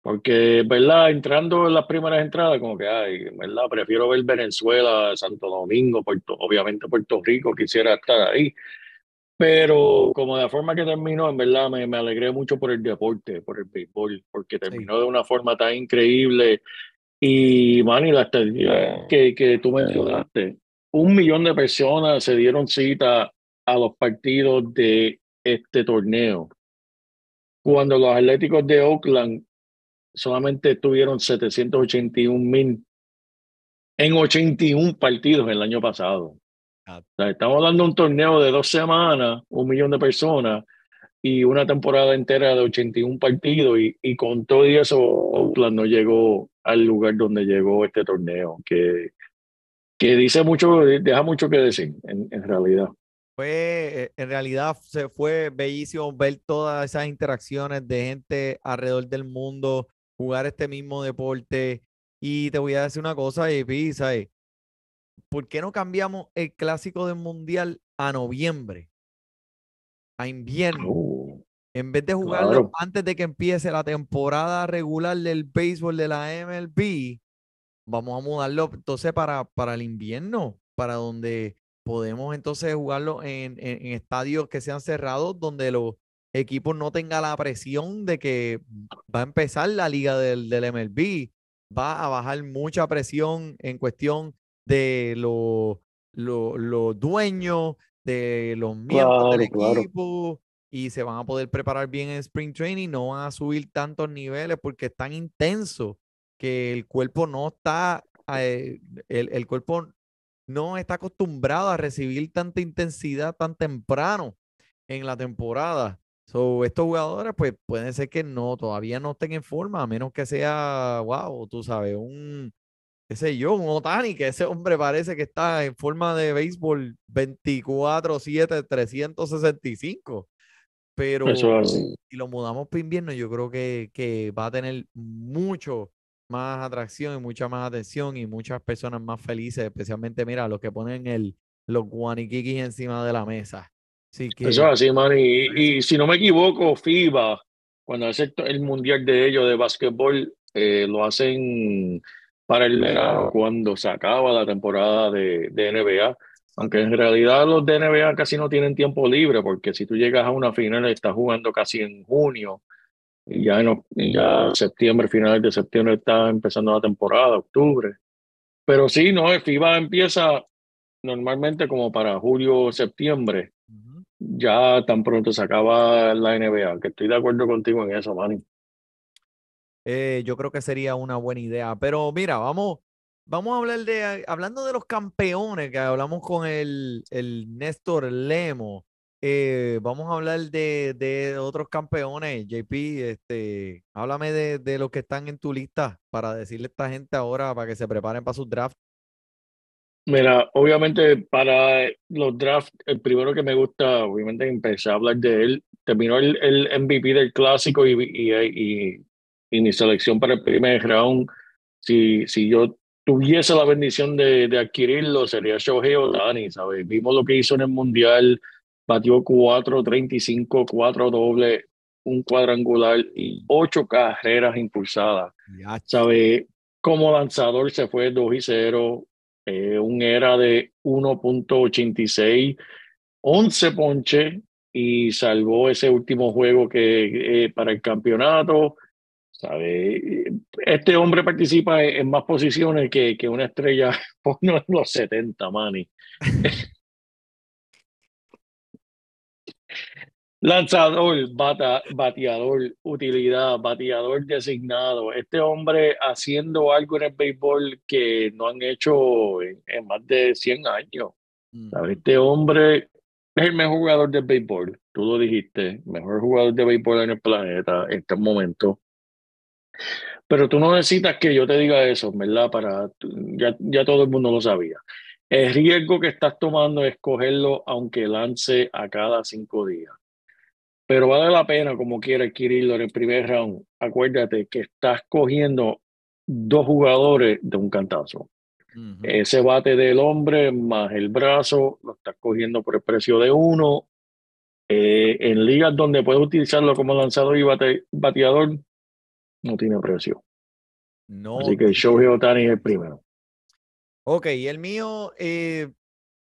Porque, verdad, entrando en las primeras entradas, como que, ay, verdad, prefiero ver Venezuela, Santo Domingo, obviamente Puerto Rico, quisiera estar ahí. Pero como de la forma que terminó, en verdad me, me alegré mucho por el deporte, por el béisbol, porque terminó de una forma tan increíble. Y, Manny, la estadística que, que tú mencionaste, un millón de personas se dieron cita a los partidos de este torneo. Cuando los Atléticos de Oakland solamente tuvieron 781 mil en 81 partidos el año pasado. Estamos de un torneo de dos semanas, un millón de personas y una temporada entera de 81 partidos y, y con todo eso Oakland no llegó al lugar donde llegó este torneo, que, que dice mucho, deja mucho que decir en, en realidad. Fue, eh, en realidad se fue bellísimo ver todas esas interacciones de gente alrededor del mundo, jugar este mismo deporte. Y te voy a decir una cosa, JP, ¿sabes? ¿Por qué no cambiamos el clásico del mundial a noviembre? A invierno. Oh, En vez de jugarlo Claro. antes de que empiece la temporada regular del béisbol de la MLB, vamos a mudarlo entonces para, para el invierno, para donde podemos entonces jugarlo en, en- en estadios que sean cerrados, donde los equipos no tengan la presión de que va a empezar la liga del, del MLB, va a bajar mucha presión en cuestión de los los- los dueños, de los miembros del claro. equipo y se van a poder preparar bien en Spring Training, no van a subir tantos niveles porque es tan intenso que el cuerpo no está, eh, el, el cuerpo no está acostumbrado a recibir tanta intensidad tan temprano en la temporada. So, estos jugadores, pues pueden ser que no, todavía no estén en forma, a menos que sea, wow, tú sabes, un, qué sé yo, un Otani, que ese hombre parece que está en forma de béisbol 24-7, 365. Pero es si lo mudamos para invierno, yo creo que, que va a tener mucho más atracción y mucha más atención y muchas personas más felices, especialmente, mira, los que ponen el, los guaniquiquis encima de la mesa. Así que, Eso es así, man. Y, y si no me equivoco, FIBA, cuando hace el mundial de ellos de básquetbol, eh, lo hacen para el verano, cuando se acaba la temporada de, de NBA. Aunque en realidad los de NBA casi no tienen tiempo libre, porque si tú llegas a una final, estás jugando casi en junio, y ya en ya septiembre, finales de septiembre está empezando la temporada, octubre. Pero sí, no, el FIBA empieza normalmente como para julio o septiembre, Ujú. ya tan pronto se acaba la NBA, que estoy de acuerdo contigo en eso, Manny. Eh, yo creo que sería una buena idea. Pero mira, vamos, vamos a hablar de, hablando de los campeones, que hablamos con el, el Néstor Lemo. eh, vamos a hablar de, de otros campeones. JP, este, háblame de, de los que están en tu lista para decirle a esta gente ahora para que se preparen para sus drafts. Mira, obviamente para los drafts, el primero que me gusta, obviamente empecé a hablar de él, terminó el, el MVP del clásico y, y, y, y mi selección para el primer round, si, si yo tuviese la bendición de, de adquirirlo, sería Shohei Ohtani, ¿sabes? Vimos lo que hizo en el Mundial, batió 4.35, 4 doble, un cuadrangular y 8 carreras impulsadas. Ya, ¿Sabe? Como lanzador se fue 2 y 0, eh, un era de 1.86, 11 ponches y salvó ese último juego que eh, para el campeonato. ¿Sabe? Este hombre participa en, más posiciones que, que una estrella porno en los 70, Manny. Lanzador, bata, bateador, utilidad, bateador designado. Este hombre haciendo algo en el béisbol que no han hecho en, en más de 100 años. ujú. ¿sabes? Este hombre es el mejor jugador del béisbol. Tú lo dijiste, mejor jugador de béisbol en el planeta en este momento. Pero tú no necesitas que yo te diga eso, ¿verdad? Para, ya, ya todo el mundo lo sabía. El riesgo que estás tomando es cogerlo aunque lance a cada cinco días. Pero vale la pena como quiera adquirirlo en el primer round. Acuérdate que estás cogiendo dos jugadores de un cantazo. Ujú. Ese bate del hombre más el brazo lo estás cogiendo por el precio de uno. Eh, en ligas donde puedes utilizarlo como lanzador y bate- bateador, no tiene precio. No Así que Shohei Ohtani es el primero. Ok, el mío eh,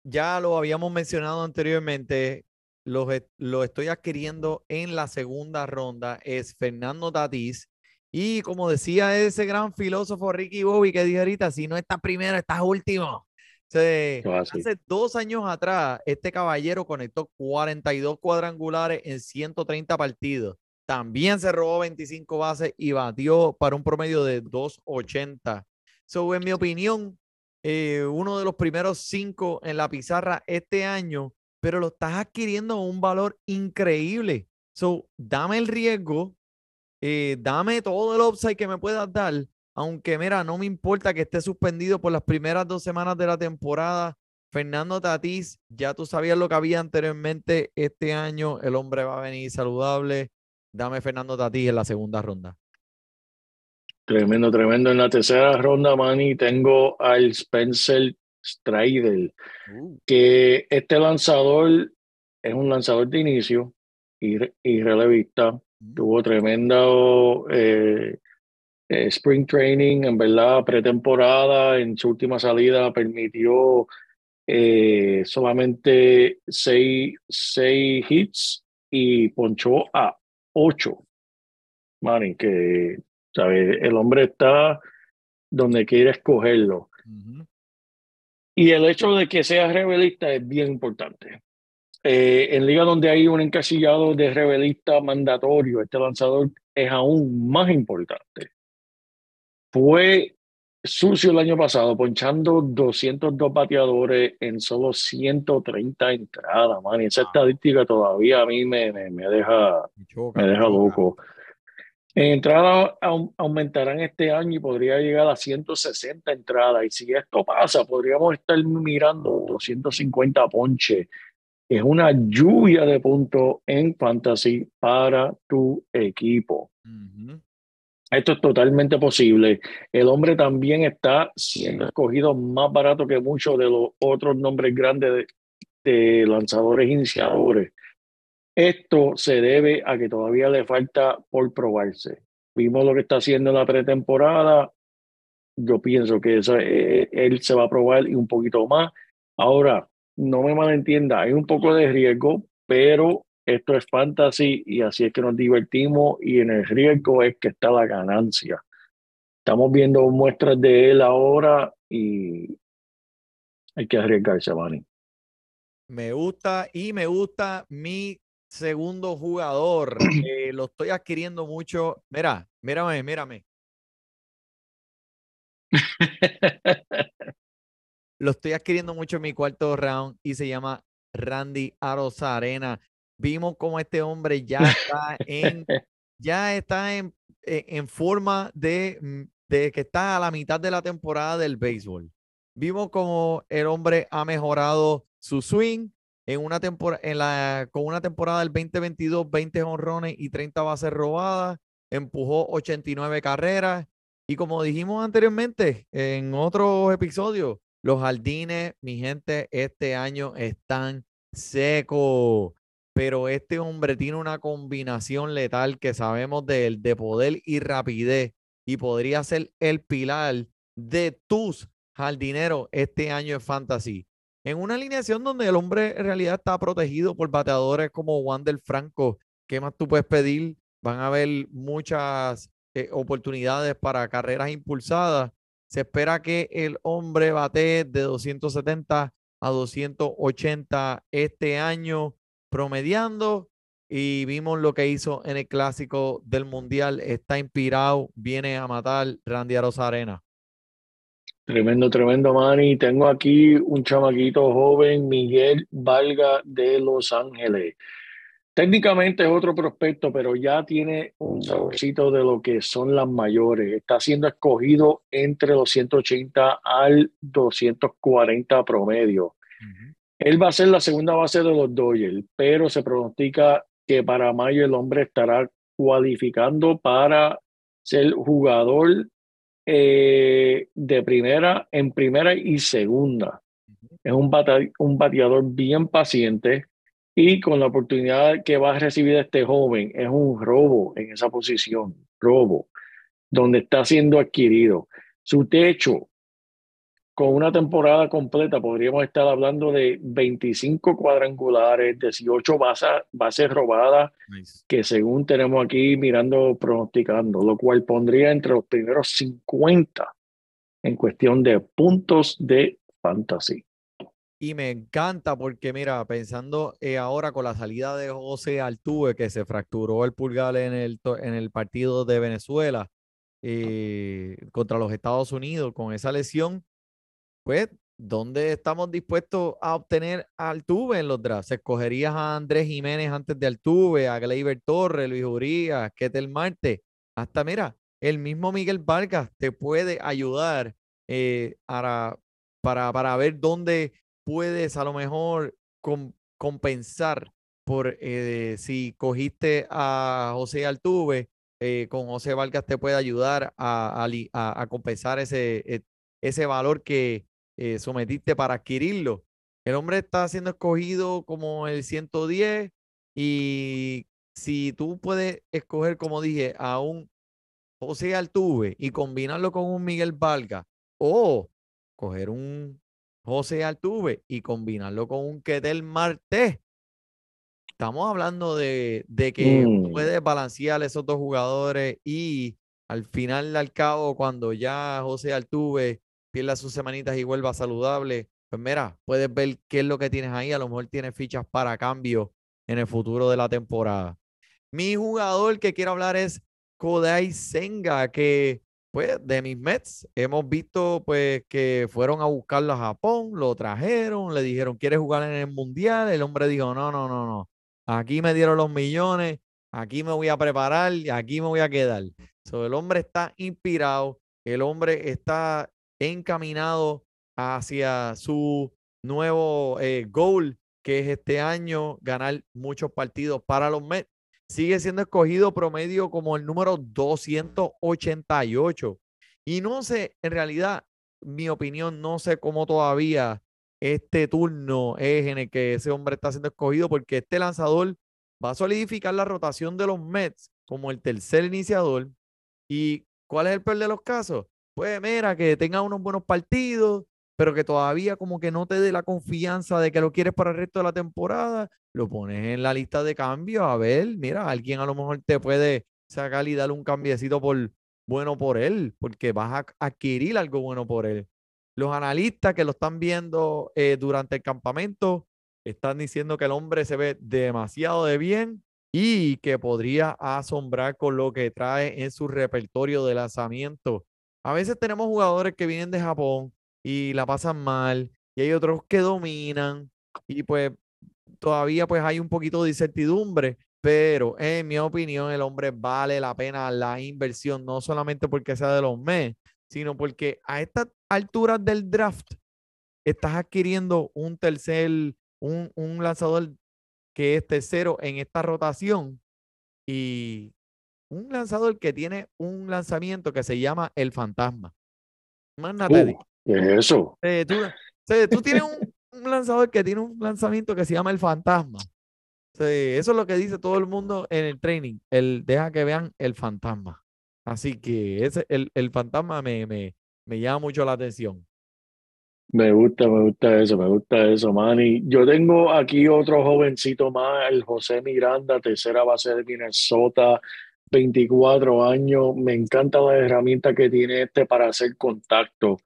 ya lo habíamos mencionado anteriormente, lo, lo estoy adquiriendo en la segunda ronda, es Fernando Tatís. Y como decía ese gran filósofo Ricky Bobby que dijo ahorita, si no estás primero, estás último. Se- así. hace dos años atrás, este caballero conectó 42 cuadrangulares en 130 partidos. También se robó 25 bases y batió para un promedio de 280. So, en mi opinión, eh, uno de los primeros cinco en la pizarra este año, pero lo estás adquiriendo un valor increíble. So, dame el riesgo, eh, dame todo el upside que me puedas dar, aunque mira, no me importa que esté suspendido por las primeras dos semanas de la temporada. Fernando Tatís, ya tú sabías lo que había anteriormente este año, el hombre va a venir saludable. Dame Fernando Tatís en la segunda ronda. Tremendo, tremendo. En la tercera ronda, Manny, tengo al Spencer Strider, que este lanzador es un lanzador de inicio y, y relevista. Tuvo tremendo eh, eh, spring training, en verdad, pretemporada. En su última salida permitió eh, solamente seis, seis hits y ponchó a ocho. Manny, que ¿sabes? el hombre está donde quiere escogerlo. Y el hecho de que sea rebelista es bien importante. Eh, en liga donde hay un encasillado de rebelista mandatorio, este lanzador es aún más importante. Fue sucio el año pasado, ponchando 202 bateadores en solo 130 entradas, man. Y esa Wow. estadística todavía a mí me, me, me deja, Me choca, me me deja choca. loco. En entrada au- aumentarán este año y podría llegar a 160 entradas. Y si esto pasa, podríamos estar mirando 250 ponches. Es una lluvia de puntos en fantasy para tu equipo. Esto es totalmente posible. El hombre también está siendo escogido más barato que muchos de los otros nombres grandes de, de lanzadores iniciadores. Esto se debe a que todavía le falta por probarse. Vimos lo que está haciendo en la pretemporada. Yo pienso que eso, eh, él se va a probar y un poquito más. Ahora, no me malentienda, hay un poco de riesgo, pero esto es fantasy y así es que nos divertimos y en el riesgo es que está la ganancia. Estamos viendo muestras de él ahora y Hay que arriesgarse, Manny. Me gusta y me gusta mi segundo jugador. Eh, lo estoy adquiriendo mucho. Mira, mírame, mírame. Lo estoy adquiriendo mucho en mi cuarto round y se llama Randy Arozarena. Vimos cómo este hombre ya está en, ya está en, en- en forma de, mm, de que está a la mitad de la temporada del béisbol. Vimos como el hombre ha mejorado su swing en una temporada, en la, con una temporada del 2022, 20 honrones y 30 bases robadas, empujó 89 carreras y como dijimos anteriormente en otros episodios, los jardines, mi gente, este año están secos. Pero este hombre tiene una combinación letal que sabemos de él, de poder y rapidez, y podría ser el pilar de tus jardineros este año en Fantasy. En una alineación donde el hombre en realidad está protegido por bateadores como Wander Franco, ¿qué más tú puedes pedir? Van a haber muchas eh, oportunidades para carreras impulsadas. Se espera que el hombre bate de 270 a 280 este año, promediando. Y vimos lo que hizo en el clásico del Mundial. Está inspirado, viene a matar Randy Arozarena. Tremendo, tremendo, Manny. Tengo aquí un chamaquito joven, Miguel Valga de Los Ángeles. Técnicamente es otro prospecto, pero ya tiene un saborcito de lo que son las mayores. Está siendo escogido entre los 180 al 240 promedio. Él va a ser la segunda base de los Dodgers, pero se pronostica que para mayo el hombre estará cualificando para ser jugador eh, de primera, en primera y segunda. Es un, bata- un bateador bien paciente y con la oportunidad que va a recibir este joven, es un robo en esa posición, robo, donde está siendo adquirido. Su techo, con una temporada completa, podríamos estar hablando de 25 cuadrangulares, 18 bases, bases robadas, que según tenemos aquí mirando, pronosticando, lo cual pondría entre los primeros 50 en cuestión de puntos de fantasy. Y me encanta porque, mira, pensando eh, ahora con la salida de José Altuve, que se fracturó el pulgar en el, en el partido de Venezuela eh, contra los Estados Unidos, con esa lesión, pues, ¿dónde estamos dispuestos a obtener a Altuve en los drafts? ¿Escogerías a Andrés Jiménez antes de Altuve, a Gleyber Torres, Luis Urías, Ketel Marte? Hasta, mira, el mismo Miguel Vargas te puede ayudar eh, para, para, para ver dónde puedes a lo mejor com- compensar por eh, si cogiste a José Altuve, eh, con José Vargas te puede ayudar a, a a- compensar ese, eh, ese valor que eh, sometiste para adquirirlo. El hombre está siendo escogido como el 110 y si tú puedes escoger, como dije, a un José Altuve y combinarlo con un Miguel Vargas o coger un José Altuve y combinarlo con un Ketel Marte. Estamos hablando de, de que Mm. puedes balancear esos dos jugadores y al final al cabo, cuando ya José Altuve pierda sus semanitas y vuelva saludable, pues mira, puedes ver qué es lo que tienes ahí. A lo mejor tienes fichas para cambio en el futuro de la temporada. Mi jugador que quiero hablar es Kodai Senga, que pues de mis Mets hemos visto pues que fueron a buscarlo a Japón, lo trajeron, le dijeron, ¿quieres jugar en el Mundial? El hombre dijo, no, no, no, no. Aquí me dieron los millones, aquí me voy a preparar y aquí me voy a quedar. So, el hombre está inspirado, el hombre está encaminado hacia su nuevo eh, goal, que es este año ganar muchos partidos para los Mets sigue siendo escogido promedio como el número 288. Y no sé, en realidad, mi opinión, no sé cómo todavía este turno es en el que ese hombre está siendo escogido, porque este lanzador va a solidificar la rotación de los Mets como el tercer iniciador. ¿Y cuál es el peor de los casos? Pues mira, que tenga unos buenos partidos, pero que todavía como que no te dé la confianza de que lo quieres para el resto de la temporada, lo pones en la lista de cambio, a ver, mira, alguien a lo mejor te puede sacar y darle un cambiecito por bueno por él, porque vas a adquirir algo bueno por él. los analistas que lo están viendo eh, durante el campamento están diciendo que el hombre se ve demasiado de bien y que podría asombrar con lo que trae en su repertorio de lanzamiento. A veces tenemos jugadores que vienen de Japón y la pasan mal y hay otros que dominan y pues todavía pues hay un poquito de incertidumbre, pero en mi opinión el hombre vale la pena la inversión, no solamente porque sea de los mes, sino porque a estas alturas del draft estás adquiriendo un tercer, un, un lanzador que es tercero en esta rotación y un lanzador que tiene un lanzamiento que se llama el fantasma. Más nada Uh, digo. ¿Qué es eso? Eh, tú, tienes un, un lanzador que tiene un lanzamiento que se llama el fantasma. Eso es lo que dice todo el mundo en el training. El, deja que vean el fantasma. Así que ese, el, el fantasma me, me, me llama mucho la atención. Me gusta, me gusta eso, me gusta eso, Manny. Yo tengo aquí otro jovencito más, el José Miranda, tercera base de Minnesota, 24 años. Me encanta la herramienta que tiene este para hacer contacto.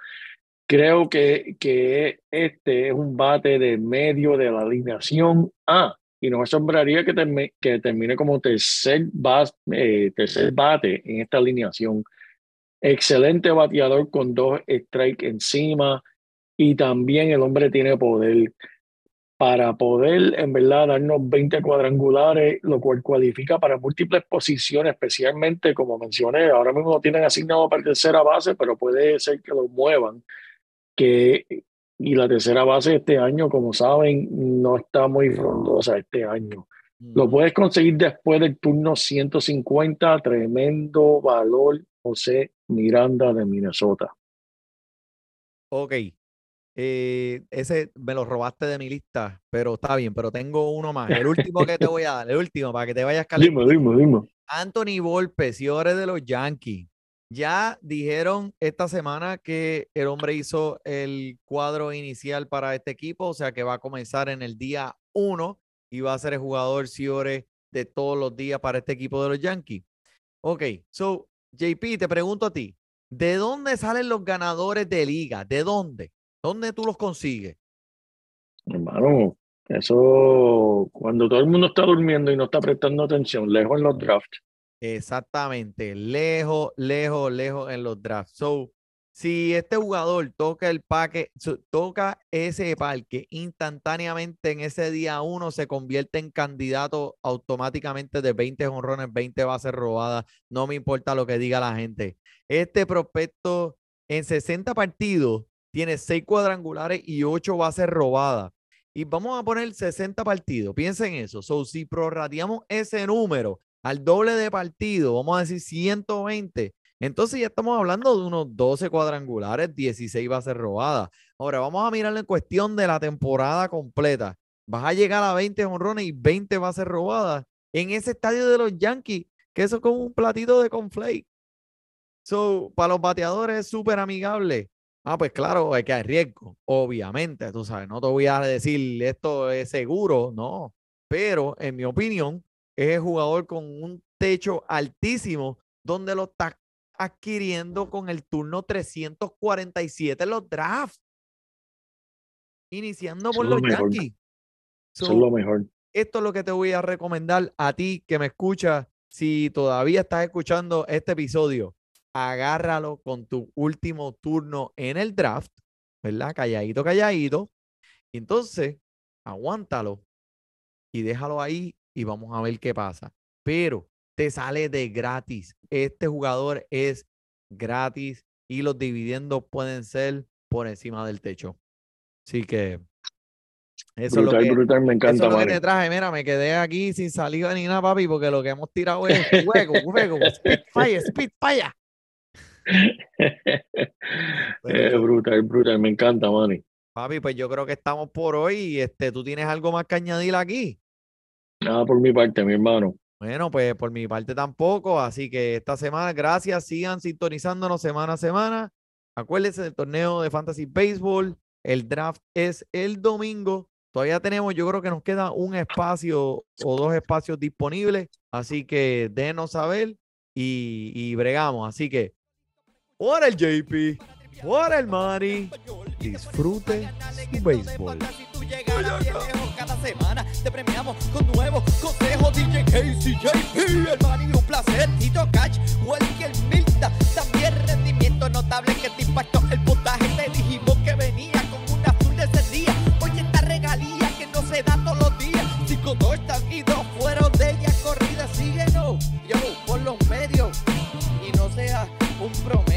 Creo que, que este es un bate de medio de la alineación A y no me asombraría que, termi- que termine como tercer, bas- eh, tercer bate en esta alineación. Excelente bateador con dos strikes encima y también el hombre tiene poder para poder en verdad darnos 20 cuadrangulares, lo cual cualifica para múltiples posiciones, especialmente como mencioné, ahora mismo lo tienen asignado para tercera base, pero puede ser que lo muevan, que y la tercera base este año, como saben, no está muy frondosa este año. Lo puedes conseguir después del turno 150, tremendo valor, José Miranda de Minnesota. Ok. Eh, ese me lo robaste de mi lista, pero está bien, pero tengo uno más. El último que te voy a dar, el último, para que te vayas Dime, calentito. dime, dime. Anthony Volpe, señores de los Yankees. Ya dijeron esta semana que el hombre hizo el cuadro inicial para este equipo, o sea que va a comenzar en el día 1 y va a ser el jugador, señores, de todos los días para este equipo de los Yankees. Ok, so, JP, te pregunto a ti, ¿de dónde salen los ganadores de liga? ¿De dónde? ¿Dónde tú los consigues? Hermano, eso cuando todo el mundo está durmiendo y no está prestando atención, lejos en los drafts. Exactamente, lejos, lejos, lejos en los drafts. So, si este jugador toca el parque, toca ese parque instantáneamente en ese día uno, se convierte en candidato automáticamente de 20 jonrones, 20 bases robadas. No me importa lo que diga la gente. Este prospecto en 60 partidos tiene 6 cuadrangulares y 8 bases robadas. Y vamos a poner 60 partidos. Piensen eso. So, si prorrateamos ese número al doble de partido, vamos a decir 120, entonces ya estamos hablando de unos 12 cuadrangulares, 16 bases robadas. Ahora vamos a mirarlo en cuestión de la temporada completa. Vas a llegar a 20 honrones y 20 bases robadas en ese estadio de los Yankees, que eso es como un platito de conflake. So, para los bateadores es súper amigable. Ah, pues claro, hay que hay riesgo, obviamente, tú sabes, no te voy a decir esto es seguro, no, pero en mi opinión es el jugador con un techo altísimo donde lo está adquiriendo con el turno 347 en los drafts, iniciando por los. Yankees. Eso So, es lo mejor. esto es lo que te voy a recomendar a ti que me escuchas. Si todavía estás escuchando este episodio, agárralo con tu último turno en el draft, ¿verdad? Calladito, calladito. Y entonces, aguántalo y déjalo ahí y vamos a ver qué pasa. Pero te sale de gratis. Este jugador es gratis y los dividendos pueden ser por encima del techo. Así que eso es lo que, brutal, me eso encanta, es lo que Manny. te traje. Mira, me quedé aquí sin saliva ni nada, papi, porque lo que hemos tirado es fuego, fuego, Spitfire, Spitfire. Eh, yo- brutal, brutal, me encanta, Manny. Papi, pues yo creo que estamos por hoy. Este, ¿tú tienes algo más que añadir aquí? Nada por mi parte, mi hermano. Bueno, pues por mi parte tampoco. Así que esta semana, gracias. Sigan sintonizándonos semana a semana. Acuérdense del torneo de Fantasy Baseball. El draft es el domingo. Todavía tenemos, yo creo que nos queda un espacio o dos espacios disponibles. Así que déjenos saber y, y bregamos. Así que, por el JP. por el money, disfrute su béisbol. Cada semana, te premiamos con nuevos consejos. DJ KCJP, el money, un placer. Tito Cash, Welker Milta, también rendimiento notable que te impactó el puntaje. Te dijimos que venía con una azul de ese día. Oye, esta regalía que no se da todos los días. Cinco touchdowns y dos fueron de ella corrida. Síguenos, yo, por los medios y no sea un promedio.